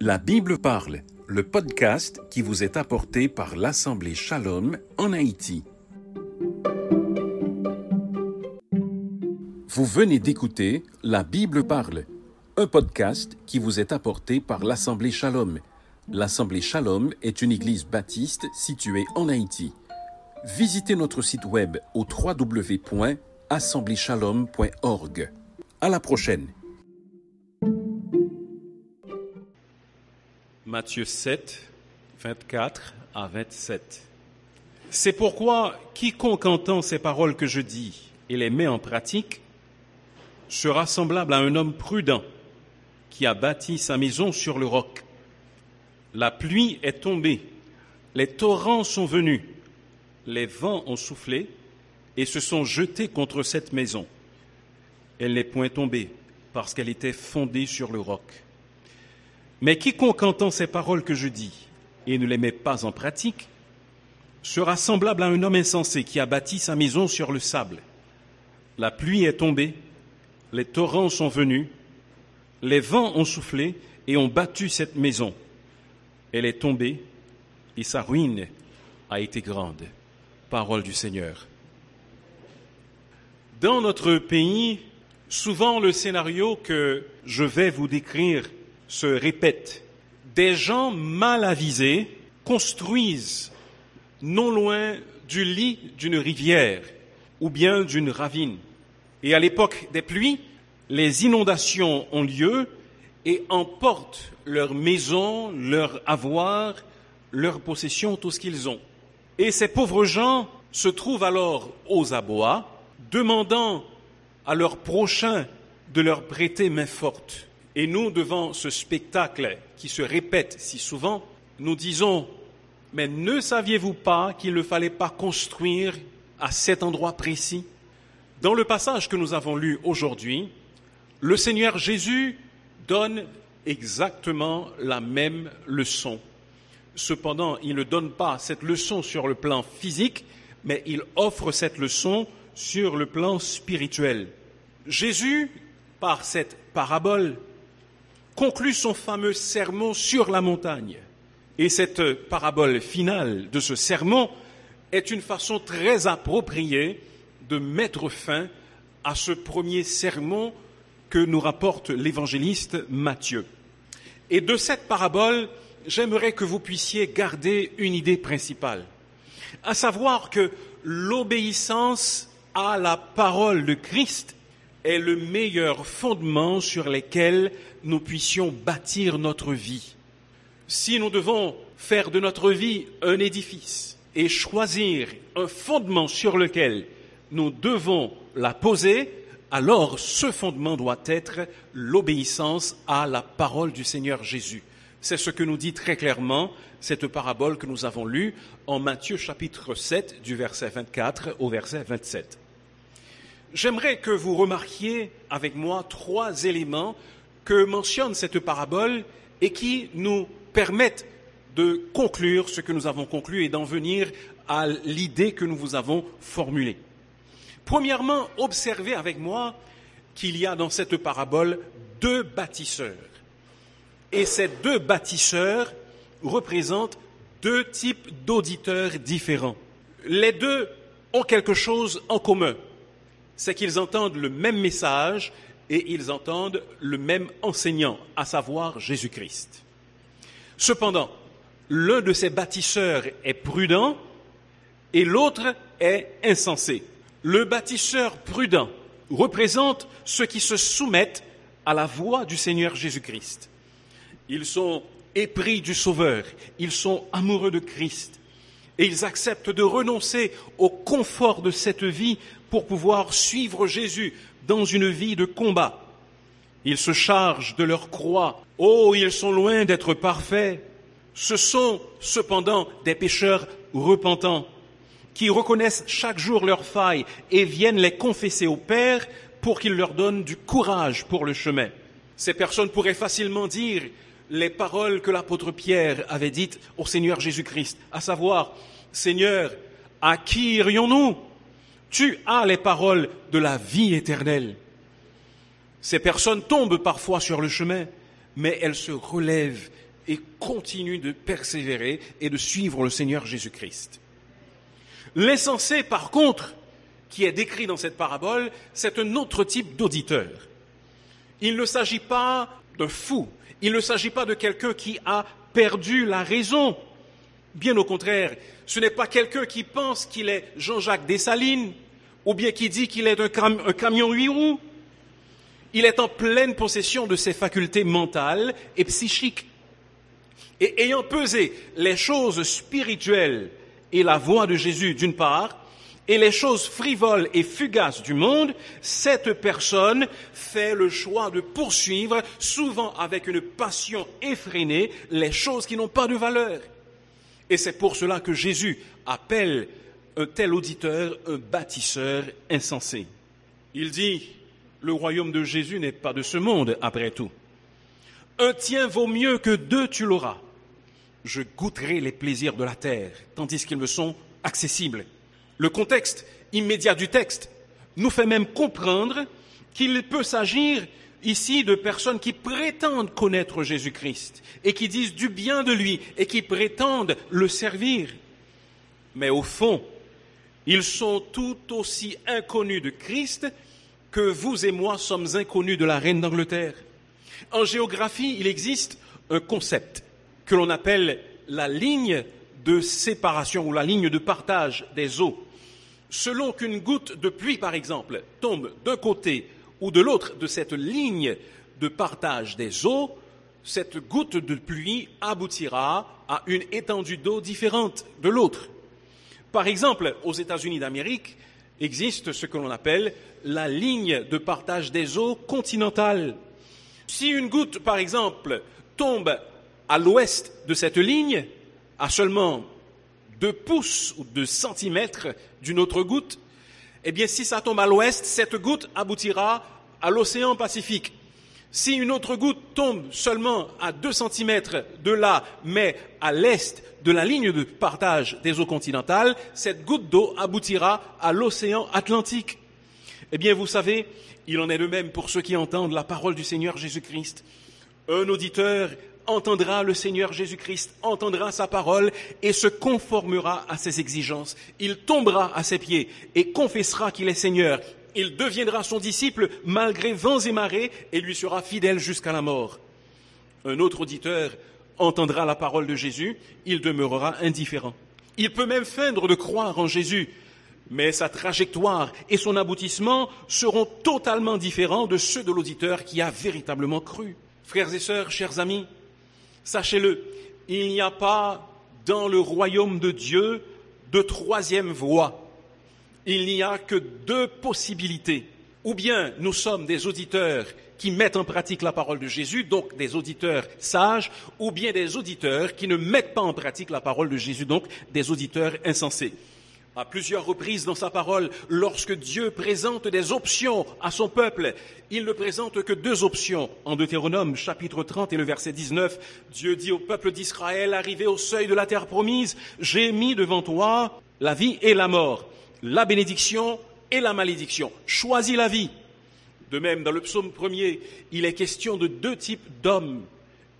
La Bible parle, le podcast qui vous est apporté par l'Assemblée Shalom en Haïti. Vous venez d'écouter La Bible parle, un podcast qui vous est apporté par l'Assemblée Shalom. L'Assemblée Shalom est une église baptiste située en Haïti. Visitez notre site web au www.assembléeshalom.org. À la prochaine. Matthieu 7, 24 à 27. C'est pourquoi quiconque entend ces paroles que je dis et les met en pratique sera semblable à un homme prudent qui a bâti sa maison sur le roc. La pluie est tombée, les torrents sont venus, les vents ont soufflé et se sont jetés contre cette maison. Elle n'est point tombée parce qu'elle était fondée sur le roc. Mais quiconque entend ces paroles que je dis et ne les met pas en pratique sera semblable à un homme insensé qui a bâti sa maison sur le sable. La pluie est tombée, les torrents sont venus, les vents ont soufflé et ont battu cette maison. Elle est tombée et sa ruine a été grande. Parole du Seigneur. Dans notre pays, souvent le scénario que je vais vous décrire se répète. Des gens mal avisés construisent non loin du lit d'une rivière ou bien d'une ravine. Et à l'époque des pluies, les inondations ont lieu et emportent leurs maisons, leurs avoirs, leurs possessions, tout ce qu'ils ont. Et ces pauvres gens se trouvent alors aux abois, demandant à leurs prochains de leur prêter main forte. Et nous, devant ce spectacle qui se répète si souvent, nous disons, mais ne saviez-vous pas qu'il ne fallait pas construire à cet endroit précis? Dans le passage que nous avons lu aujourd'hui, le Seigneur Jésus donne exactement la même leçon. Cependant, il ne donne pas cette leçon sur le plan physique, mais il offre cette leçon sur le plan spirituel. Jésus, par cette parabole, conclut son fameux sermon sur la montagne. Et cette parabole finale de ce sermon est une façon très appropriée de mettre fin à ce premier sermon que nous rapporte l'évangéliste Matthieu. Et de cette parabole, j'aimerais que vous puissiez garder une idée principale, à savoir que l'obéissance à la parole de Christ est le meilleur fondement sur lequel nous puissions bâtir notre vie. Si nous devons faire de notre vie un édifice et choisir un fondement sur lequel nous devons la poser, alors ce fondement doit être l'obéissance à la parole du Seigneur Jésus. C'est ce que nous dit très clairement cette parabole que nous avons lue en Matthieu chapitre 7 du verset 24 au verset 27. J'aimerais que vous remarquiez avec moi trois éléments que mentionne cette parabole et qui nous permettent de conclure ce que nous avons conclu et d'en venir à l'idée que nous vous avons formulée. Premièrement, observez avec moi qu'il y a dans cette parabole deux bâtisseurs. Et ces deux bâtisseurs représentent deux types d'auditeurs différents. Les deux ont quelque chose en commun c'est qu'ils entendent le même message et ils entendent le même enseignant, à savoir Jésus-Christ. Cependant, l'un de ces bâtisseurs est prudent et l'autre est insensé. Le bâtisseur prudent représente ceux qui se soumettent à la voix du Seigneur Jésus-Christ. Ils sont épris du Sauveur, ils sont amoureux de Christ et ils acceptent de renoncer au confort de cette vie pour pouvoir suivre Jésus dans une vie de combat. Ils se chargent de leur croix. Oh, ils sont loin d'être parfaits. Ce sont cependant des pécheurs repentants qui reconnaissent chaque jour leurs failles et viennent les confesser au Père pour qu'il leur donne du courage pour le chemin. Ces personnes pourraient facilement dire les paroles que l'apôtre Pierre avait dites au Seigneur Jésus-Christ, à savoir, Seigneur, à qui irions-nous? Tu as les paroles de la vie éternelle. Ces personnes tombent parfois sur le chemin, mais elles se relèvent et continue de persévérer et de suivre le Seigneur Jésus-Christ. L'insensé, par contre, qui est décrit dans cette parabole, c'est un autre type d'auditeur. Il ne s'agit pas d'un fou, il ne s'agit pas de quelqu'un qui a perdu la raison. Bien au contraire, ce n'est pas quelqu'un qui pense qu'il est Jean-Jacques Dessalines ou bien qui dit qu'il est un, camion huit roues. Il est en pleine possession de ses facultés mentales et psychiques. Et ayant pesé les choses spirituelles et la voix de Jésus d'une part, et les choses frivoles et fugaces du monde, cette personne fait le choix de poursuivre, souvent avec une passion effrénée, les choses qui n'ont pas de valeur. Et c'est pour cela que Jésus appelle un tel auditeur un bâtisseur insensé. Il dit, le royaume de Jésus n'est pas de ce monde, après tout. Un tien vaut mieux que deux, tu l'auras. Je goûterai les plaisirs de la terre, tandis qu'ils me sont accessibles. Le contexte immédiat du texte nous fait même comprendre qu'il peut s'agir ici de personnes qui prétendent connaître Jésus-Christ et qui disent du bien de lui et qui prétendent le servir. Mais au fond, ils sont tout aussi inconnus de Christ que vous et moi sommes inconnus de la reine d'Angleterre. En géographie, il existe un concept que l'on appelle la ligne de séparation ou la ligne de partage des eaux selon qu'une goutte de pluie, par exemple, tombe d'un côté ou de l'autre de cette ligne de partage des eaux, cette goutte de pluie aboutira à une étendue d'eau différente de l'autre. Par exemple, aux États-Unis d'Amérique existe ce que l'on appelle la ligne de partage des eaux continentale. Si une goutte, par exemple, tombe à l'ouest de cette ligne, à seulement deux pouces ou deux centimètres d'une autre goutte, eh bien, si ça tombe à l'ouest, cette goutte aboutira à l'océan Pacifique. Si une autre goutte tombe seulement à deux centimètres de là, mais à l'est de la ligne de partage des eaux continentales, cette goutte d'eau aboutira à l'océan Atlantique. Eh bien, vous savez, il en est de même pour ceux qui entendent la parole du Seigneur Jésus-Christ. Un auditeur entendra le Seigneur Jésus-Christ, entendra sa parole et se conformera à ses exigences. Il tombera à ses pieds et confessera qu'il est Seigneur. Il deviendra son disciple malgré vents et marées et lui sera fidèle jusqu'à la mort. Un autre auditeur entendra la parole de Jésus, il demeurera indifférent. Il peut même feindre de croire en Jésus, mais sa trajectoire et son aboutissement seront totalement différents de ceux de l'auditeur qui a véritablement cru. Frères et sœurs, chers amis, Sachez-le, il n'y a pas dans le royaume de Dieu de troisième voie. Il n'y a que deux possibilités. Ou bien nous sommes des auditeurs qui mettent en pratique la parole de Jésus, donc des auditeurs sages, ou bien des auditeurs qui ne mettent pas en pratique la parole de Jésus, donc des auditeurs insensés à plusieurs reprises dans sa parole, lorsque Dieu présente des options à son peuple, il ne présente que deux options. En Deutéronome chapitre 30 et le verset 19, Dieu dit au peuple d'Israël, arrivé au seuil de la terre promise, j'ai mis devant toi la vie et la mort, la bénédiction et la malédiction. Choisis la vie. De même, dans le psaume premier, il est question de deux types d'hommes.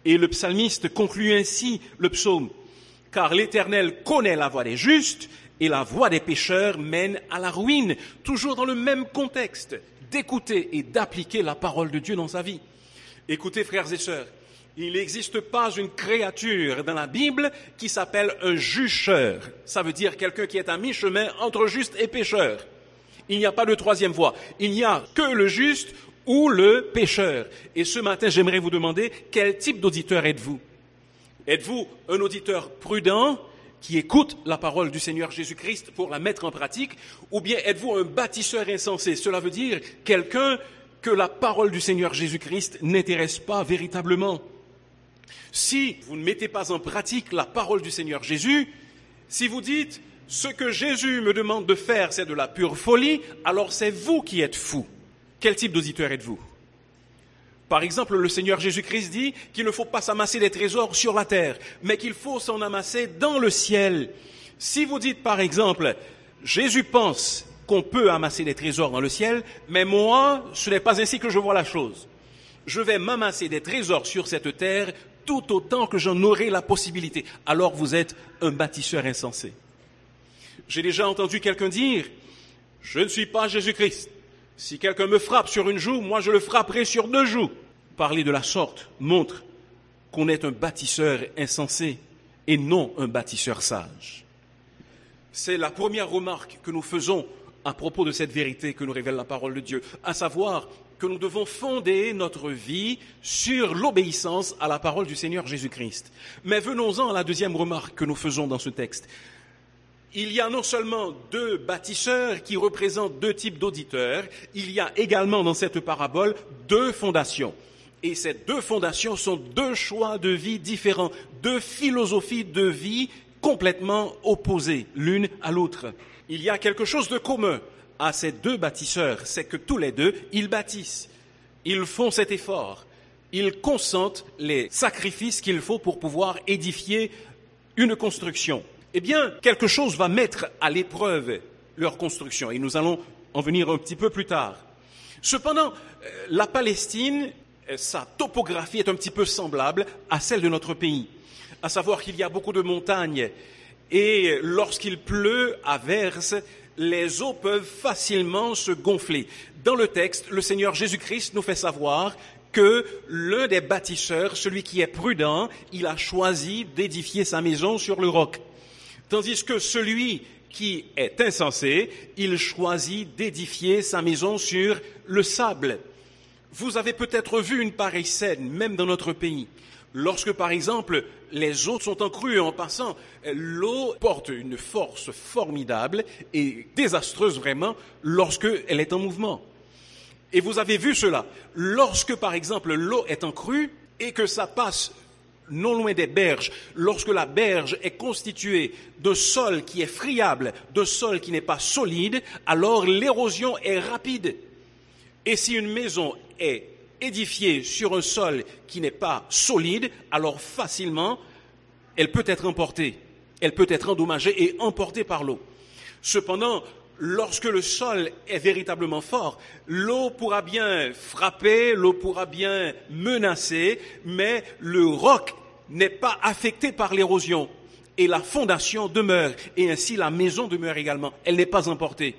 Et le psalmiste conclut ainsi le psaume. Car l'Éternel connaît la voie des justes et la voie des pécheurs mène à la ruine, toujours dans le même contexte, d'écouter et d'appliquer la parole de Dieu dans sa vie. Écoutez, frères et sœurs, il n'existe pas une créature dans la Bible qui s'appelle un jucheur. Ça veut dire quelqu'un qui est à mi-chemin entre juste et pécheur. Il n'y a pas de troisième voie. Il n'y a que le juste ou le pécheur. Et ce matin, j'aimerais vous demander quel type d'auditeur êtes-vous? Êtes-vous un auditeur prudent qui écoute la parole du Seigneur Jésus-Christ pour la mettre en pratique, ou bien êtes-vous un bâtisseur insensé? Cela veut dire quelqu'un que la parole du Seigneur Jésus-Christ n'intéresse pas véritablement. Si vous ne mettez pas en pratique la parole du Seigneur Jésus, si vous dites ce que Jésus me demande de faire, c'est de la pure folie, alors c'est vous qui êtes fou. Quel type d'auditeur êtes-vous? Par exemple, le Seigneur Jésus-Christ dit qu'il ne faut pas s'amasser des trésors sur la terre, mais qu'il faut s'en amasser dans le ciel. Si vous dites, par exemple, Jésus pense qu'on peut amasser des trésors dans le ciel, mais moi, ce n'est pas ainsi que je vois la chose. Je vais m'amasser des trésors sur cette terre tout autant que j'en aurai la possibilité. Alors vous êtes un bâtisseur insensé. J'ai déjà entendu quelqu'un dire, je ne suis pas Jésus-Christ. Si quelqu'un me frappe sur une joue, moi je le frapperai sur deux joues. Parler de la sorte montre qu'on est un bâtisseur insensé et non un bâtisseur sage. C'est la première remarque que nous faisons à propos de cette vérité que nous révèle la parole de Dieu, à savoir que nous devons fonder notre vie sur l'obéissance à la parole du Seigneur Jésus-Christ. Mais venons-en à la deuxième remarque que nous faisons dans ce texte. Il y a non seulement deux bâtisseurs qui représentent deux types d'auditeurs, il y a également dans cette parabole deux fondations. Et ces deux fondations sont deux choix de vie différents, deux philosophies de vie complètement opposées l'une à l'autre. Il y a quelque chose de commun à ces deux bâtisseurs, c'est que tous les deux, ils bâtissent, ils font cet effort, ils consentent les sacrifices qu'il faut pour pouvoir édifier une construction. Eh bien, quelque chose va mettre à l'épreuve leur construction, et nous allons en venir un petit peu plus tard. Cependant, euh, la Palestine, euh, sa topographie est un petit peu semblable à celle de notre pays, à savoir qu'il y a beaucoup de montagnes, et lorsqu'il pleut à verse, les eaux peuvent facilement se gonfler. Dans le texte, le Seigneur Jésus-Christ nous fait savoir que l'un des bâtisseurs, celui qui est prudent, il a choisi d'édifier sa maison sur le roc. Tandis que celui qui est insensé, il choisit d'édifier sa maison sur le sable. Vous avez peut-être vu une pareille scène, même dans notre pays. Lorsque, par exemple, les eaux sont en crue en passant, l'eau porte une force formidable et désastreuse vraiment lorsqu'elle est en mouvement. Et vous avez vu cela. Lorsque, par exemple, l'eau est en crue et que ça passe non loin des berges, lorsque la berge est constituée de sol qui est friable, de sol qui n'est pas solide, alors l'érosion est rapide. Et si une maison est édifiée sur un sol qui n'est pas solide, alors facilement, elle peut être emportée, elle peut être endommagée et emportée par l'eau. Cependant, lorsque le sol est véritablement fort, l'eau pourra bien frapper, l'eau pourra bien menacer, mais le roc n'est pas affecté par l'érosion et la fondation demeure et ainsi la maison demeure également. Elle n'est pas emportée.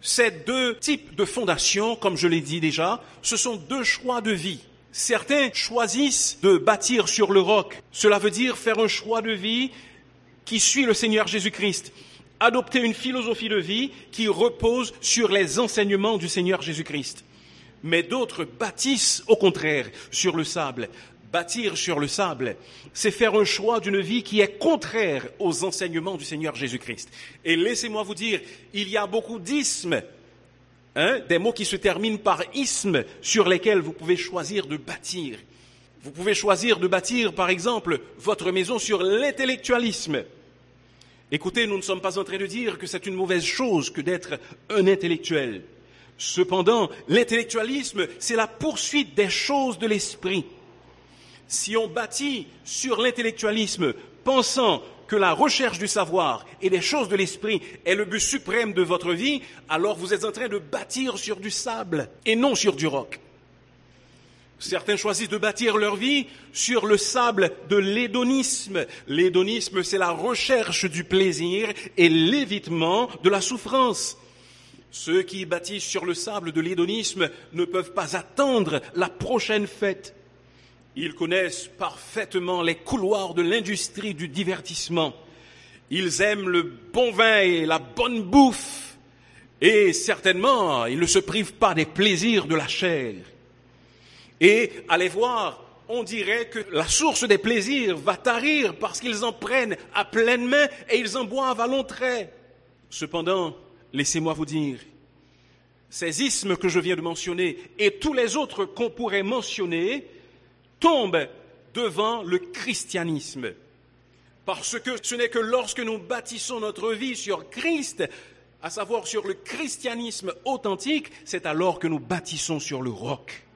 Ces deux types de fondations, comme je l'ai dit déjà, ce sont deux choix de vie. Certains choisissent de bâtir sur le roc. Cela veut dire faire un choix de vie qui suit le Seigneur Jésus-Christ. Adopter une philosophie de vie qui repose sur les enseignements du Seigneur Jésus-Christ. Mais d'autres bâtissent au contraire sur le sable, Bâtir sur le sable, c'est faire un choix d'une vie qui est contraire aux enseignements du Seigneur Jésus-Christ. Et laissez-moi vous dire, il y a beaucoup d'ismes, hein, des mots qui se terminent par isme, sur lesquels vous pouvez choisir de bâtir. Vous pouvez choisir de bâtir, par exemple, votre maison sur l'intellectualisme. Écoutez, nous ne sommes pas en train de dire que c'est une mauvaise chose que d'être un intellectuel. Cependant, l'intellectualisme, c'est la poursuite des choses de l'esprit si on bâtit sur l'intellectualisme, pensant que la recherche du savoir et des choses de l'esprit est le but suprême de votre vie, alors vous êtes en train de bâtir sur du sable et non sur du roc. Certains choisissent de bâtir leur vie sur le sable de l'hédonisme. L'hédonisme, c'est la recherche du plaisir et l'évitement de la souffrance. Ceux qui bâtissent sur le sable de l'hédonisme ne peuvent pas attendre la prochaine fête ils connaissent parfaitement les couloirs de l'industrie du divertissement. Ils aiment le bon vin et la bonne bouffe. Et certainement, ils ne se privent pas des plaisirs de la chair. Et allez voir, on dirait que la source des plaisirs va tarir parce qu'ils en prennent à pleine main et ils en boivent à long trait. Cependant, laissez-moi vous dire, ces ismes que je viens de mentionner et tous les autres qu'on pourrait mentionner tombe devant le christianisme. Parce que ce n'est que lorsque nous bâtissons notre vie sur Christ, à savoir sur le christianisme authentique, c'est alors que nous bâtissons sur le roc.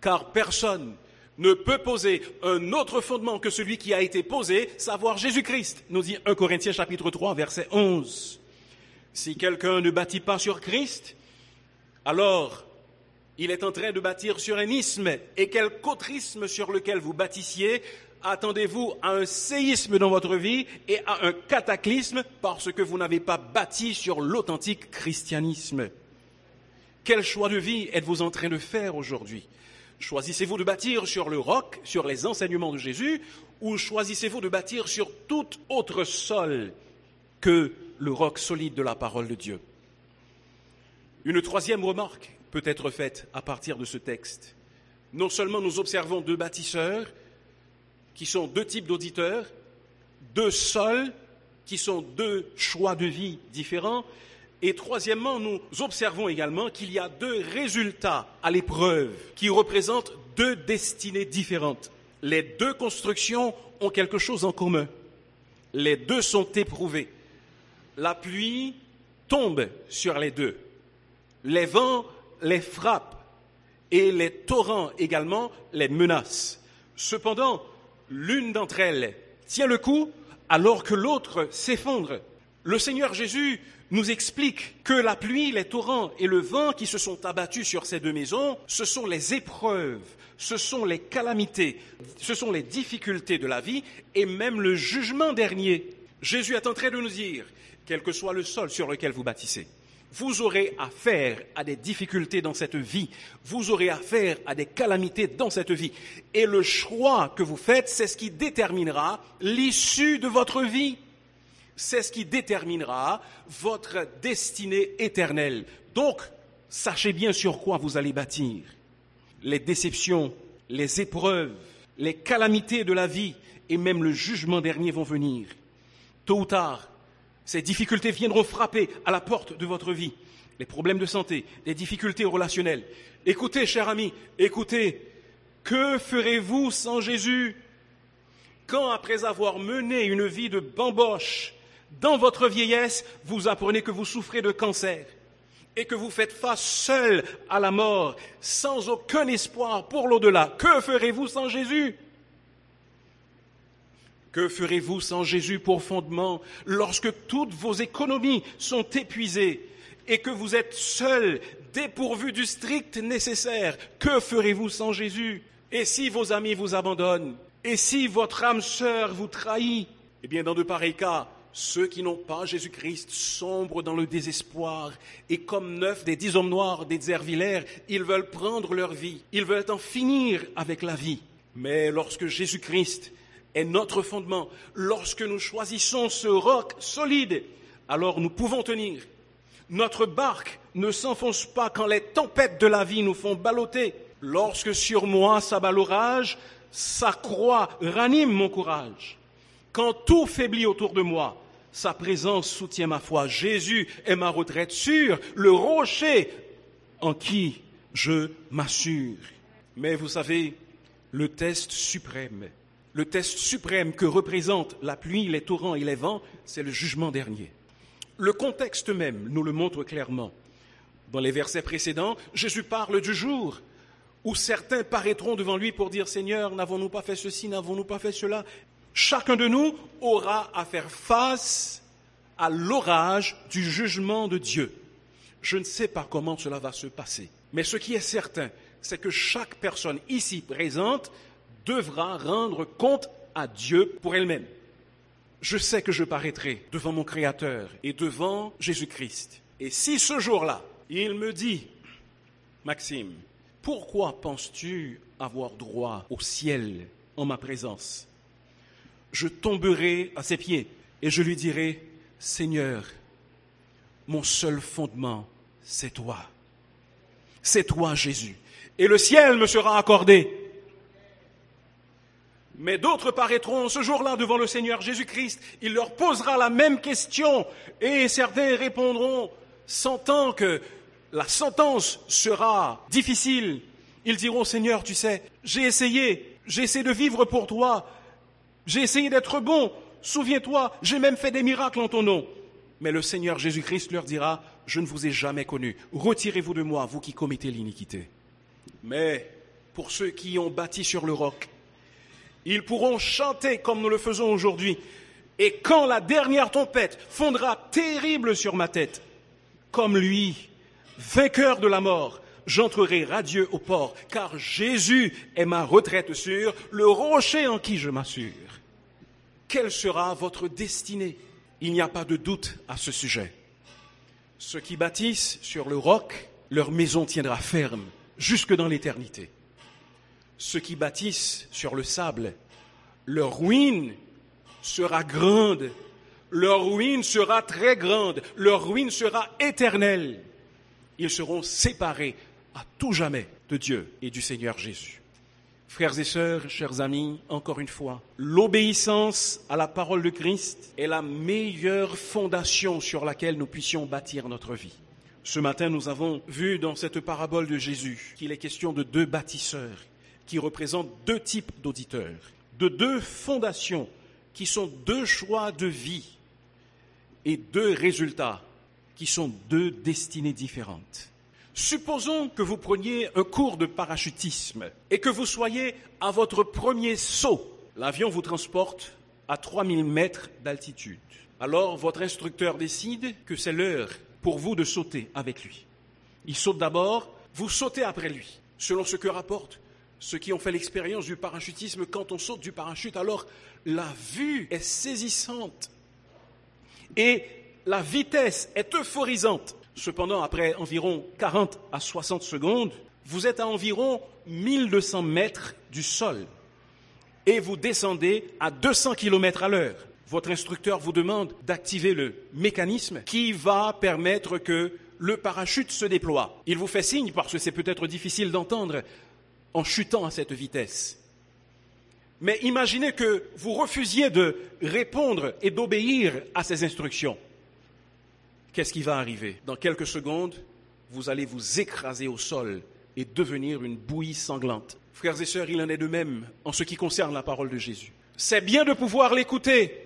Car personne ne peut poser un autre fondement que celui qui a été posé, savoir Jésus-Christ, nous dit 1 Corinthiens chapitre 3 verset 11. Si quelqu'un ne bâtit pas sur Christ, alors Il est en train de bâtir sur un isthme, et quelque autre isthme sur lequel vous bâtissiez, attendez-vous à un séisme dans votre vie et à un cataclysme parce que vous n'avez pas bâti sur l'authentique christianisme. Quel choix de vie êtes-vous en train de faire aujourd'hui? Choisissez-vous de bâtir sur le roc, sur les enseignements de Jésus, ou choisissez-vous de bâtir sur tout autre sol que le roc solide de la parole de Dieu? Une troisième remarque peut être faite à partir de ce texte. Non seulement nous observons deux bâtisseurs, qui sont deux types d'auditeurs, deux sols, qui sont deux choix de vie différents, et troisièmement, nous observons également qu'il y a deux résultats à l'épreuve qui représentent deux destinées différentes. Les deux constructions ont quelque chose en commun. Les deux sont éprouvées. La pluie tombe sur les deux. Les vents les frappent et les torrents également les menacent. Cependant, l'une d'entre elles tient le coup alors que l'autre s'effondre. Le Seigneur Jésus nous explique que la pluie, les torrents et le vent qui se sont abattus sur ces deux maisons, ce sont les épreuves, ce sont les calamités, ce sont les difficultés de la vie et même le jugement dernier. Jésus est en train de nous dire, quel que soit le sol sur lequel vous bâtissez, vous aurez affaire à des difficultés dans cette vie, vous aurez affaire à des calamités dans cette vie. Et le choix que vous faites, c'est ce qui déterminera l'issue de votre vie c'est ce qui déterminera votre destinée éternelle. Donc, sachez bien sur quoi vous allez bâtir. Les déceptions, les épreuves, les calamités de la vie et même le jugement dernier vont venir. Tôt ou tard, ces difficultés viendront frapper à la porte de votre vie. Les problèmes de santé, les difficultés relationnelles. Écoutez, cher ami, écoutez, que ferez-vous sans Jésus? Quand, après avoir mené une vie de bamboche, dans votre vieillesse, vous apprenez que vous souffrez de cancer et que vous faites face seul à la mort, sans aucun espoir pour l'au-delà. Que ferez-vous sans Jésus? Que ferez-vous sans Jésus pour fondement lorsque toutes vos économies sont épuisées et que vous êtes seul, dépourvu du strict nécessaire? Que ferez-vous sans Jésus? Et si vos amis vous abandonnent? Et si votre âme sœur vous trahit? Eh bien, dans de pareils cas, ceux qui n'ont pas Jésus-Christ sombrent dans le désespoir et comme neuf des dix hommes noirs des Zervillers, ils veulent prendre leur vie, ils veulent en finir avec la vie. Mais lorsque Jésus-Christ est notre fondement, lorsque nous choisissons ce roc solide, alors nous pouvons tenir. Notre barque ne s'enfonce pas quand les tempêtes de la vie nous font balloter. Lorsque sur moi s'abat l'orage, sa croix ranime mon courage. Quand tout faiblit autour de moi, sa présence soutient ma foi. Jésus est ma retraite sûre, le rocher en qui je m'assure. Mais vous savez, le test suprême, le test suprême que représentent la pluie, les torrents et les vents, c'est le jugement dernier. Le contexte même nous le montre clairement. Dans les versets précédents, Jésus parle du jour où certains paraîtront devant lui pour dire Seigneur, n'avons-nous pas fait ceci, n'avons-nous pas fait cela? Chacun de nous aura à faire face à l'orage du jugement de Dieu. Je ne sais pas comment cela va se passer, mais ce qui est certain, c'est que chaque personne ici présente devra rendre compte à Dieu pour elle-même. Je sais que je paraîtrai devant mon Créateur et devant Jésus-Christ. Et si ce jour-là, il me dit, Maxime, pourquoi penses-tu avoir droit au ciel en ma présence? Je tomberai à ses pieds et je lui dirai, Seigneur, mon seul fondement, c'est toi. C'est toi, Jésus. Et le ciel me sera accordé. Mais d'autres paraîtront ce jour-là devant le Seigneur Jésus-Christ. Il leur posera la même question et certains répondront, sentant que la sentence sera difficile. Ils diront, Seigneur, tu sais, j'ai essayé, j'ai essayé de vivre pour toi, j'ai essayé d'être bon. Souviens-toi, j'ai même fait des miracles en ton nom. Mais le Seigneur Jésus-Christ leur dira, je ne vous ai jamais connu. Retirez-vous de moi, vous qui commettez l'iniquité. Mais pour ceux qui ont bâti sur le roc, ils pourront chanter comme nous le faisons aujourd'hui. Et quand la dernière tempête fondra terrible sur ma tête, comme lui, vainqueur de la mort, j'entrerai radieux au port, car Jésus est ma retraite sûre, le rocher en qui je m'assure. Quelle sera votre destinée? Il n'y a pas de doute à ce sujet. Ceux qui bâtissent sur le roc, leur maison tiendra ferme jusque dans l'éternité. Ceux qui bâtissent sur le sable, leur ruine sera grande, leur ruine sera très grande, leur ruine sera éternelle. Ils seront séparés à tout jamais de Dieu et du Seigneur Jésus. Frères et sœurs, chers amis, encore une fois, l'obéissance à la parole de Christ est la meilleure fondation sur laquelle nous puissions bâtir notre vie. Ce matin, nous avons vu dans cette parabole de Jésus qu'il est question de deux bâtisseurs qui représentent deux types d'auditeurs, de deux fondations qui sont deux choix de vie et deux résultats qui sont deux destinées différentes. Supposons que vous preniez un cours de parachutisme et que vous soyez à votre premier saut. L'avion vous transporte à 3000 mètres d'altitude. Alors votre instructeur décide que c'est l'heure pour vous de sauter avec lui. Il saute d'abord, vous sautez après lui. Selon ce que rapportent ceux qui ont fait l'expérience du parachutisme, quand on saute du parachute, alors la vue est saisissante et la vitesse est euphorisante. Cependant, après environ 40 à 60 secondes, vous êtes à environ 1200 mètres du sol et vous descendez à 200 km à l'heure. Votre instructeur vous demande d'activer le mécanisme qui va permettre que le parachute se déploie. Il vous fait signe parce que c'est peut-être difficile d'entendre en chutant à cette vitesse. Mais imaginez que vous refusiez de répondre et d'obéir à ces instructions qu'est-ce qui va arriver? Dans quelques secondes, vous allez vous écraser au sol et devenir une bouillie sanglante. Frères et sœurs, il en est de même en ce qui concerne la parole de Jésus. C'est bien de pouvoir l'écouter.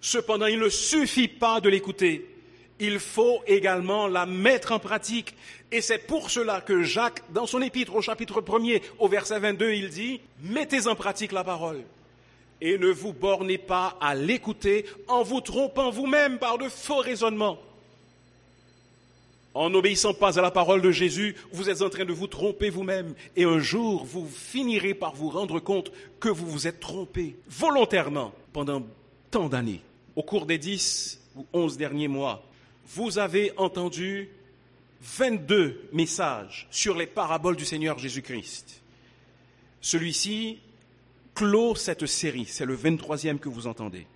Cependant, il ne suffit pas de l'écouter. Il faut également la mettre en pratique. Et c'est pour cela que Jacques, dans son épître au chapitre 1er, au verset 22, il dit, mettez en pratique la parole et ne vous bornez pas à l'écouter en vous trompant vous-même par de faux raisonnements. En n'obéissant pas à la parole de Jésus, vous êtes en train de vous tromper vous-même et un jour vous finirez par vous rendre compte que vous vous êtes trompé volontairement pendant tant d'années. Au cours des dix ou onze derniers mois, vous avez entendu 22 messages sur les paraboles du Seigneur Jésus-Christ. Celui-ci clôt cette série. C'est le 23e que vous entendez.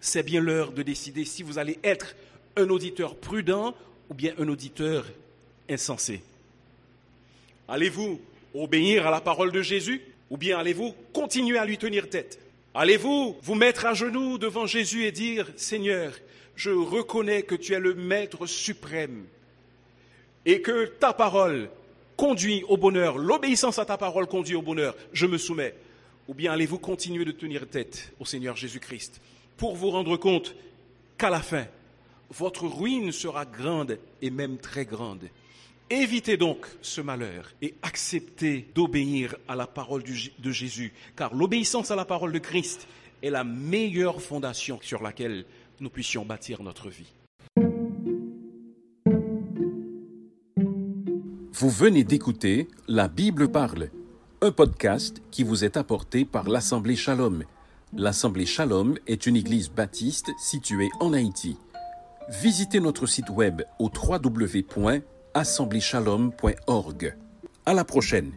C'est bien l'heure de décider si vous allez être un auditeur prudent ou bien un auditeur insensé. Allez-vous obéir à la parole de Jésus ou bien allez-vous continuer à lui tenir tête? Allez-vous vous mettre à genoux devant Jésus et dire, Seigneur, je reconnais que tu es le Maître suprême et que ta parole conduit au bonheur, l'obéissance à ta parole conduit au bonheur, je me soumets. Ou bien allez-vous continuer de tenir tête au Seigneur Jésus-Christ pour vous rendre compte qu'à la fin, votre ruine sera grande et même très grande. Évitez donc ce malheur et acceptez d'obéir à la parole de Jésus, car l'obéissance à la parole de Christ est la meilleure fondation sur laquelle nous puissions bâtir notre vie. Vous venez d'écouter La Bible parle un podcast qui vous est apporté par l'Assemblée Shalom. L'Assemblée Shalom est une église baptiste située en Haïti. Visitez notre site web au www.assembléchalom.org. À la prochaine.